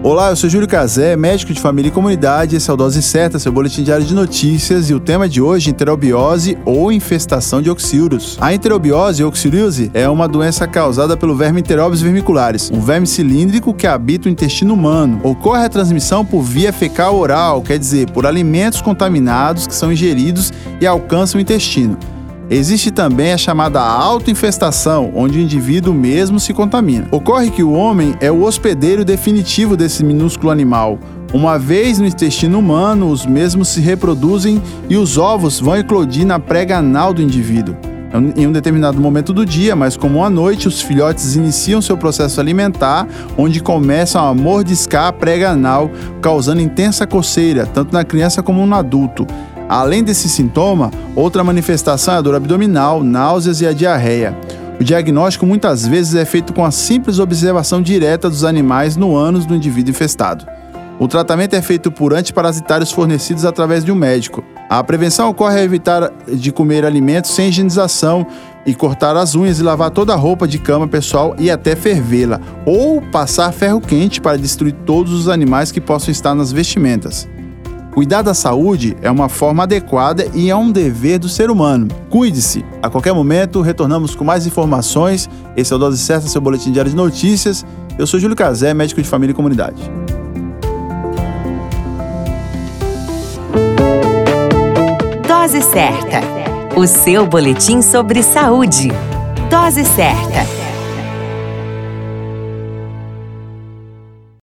Olá, eu sou Júlio Cazé, médico de família e comunidade. Esse é o Dose Certa, seu boletim diário de notícias. E o tema de hoje, enterobiose ou infestação de oxíuros. A enterobiose ou oxíuriose é uma doença causada pelo verme Enterobius vermiculares, um verme cilíndrico que habita o intestino humano. Ocorre a transmissão por via fecal oral, quer dizer, por alimentos contaminados que são ingeridos e alcançam o intestino. Existe também a chamada autoinfestação, onde o indivíduo mesmo se contamina. Ocorre que o homem é o hospedeiro definitivo desse minúsculo animal. Uma vez no intestino humano, os mesmos se reproduzem e os ovos vão eclodir na prega anal do indivíduo. Em um determinado momento do dia, mais comum à noite, os filhotes iniciam seu processo alimentar, onde começam a mordiscar a prega anal, causando intensa coceira, tanto na criança como no adulto. Além desse sintoma, outra manifestação é a dor abdominal, náuseas e a diarreia. O diagnóstico muitas vezes é feito com a simples observação direta dos animais no ânus do indivíduo infestado. O tratamento é feito por antiparasitários fornecidos através de um médico. A prevenção ocorre a evitar de comer alimentos sem higienização e cortar as unhas e lavar toda a roupa de cama pessoal e até fervê-la, ou passar ferro quente para destruir todos os animais que possam estar nas vestimentas. Cuidar da saúde é uma forma adequada e é um dever do ser humano. Cuide-se. A qualquer momento, retornamos com mais informações. Esse é o Dose Certa, seu boletim diário de notícias. Eu sou Júlio Cazé, médico de família e comunidade. Dose Certa, o seu boletim sobre saúde. Dose Certa.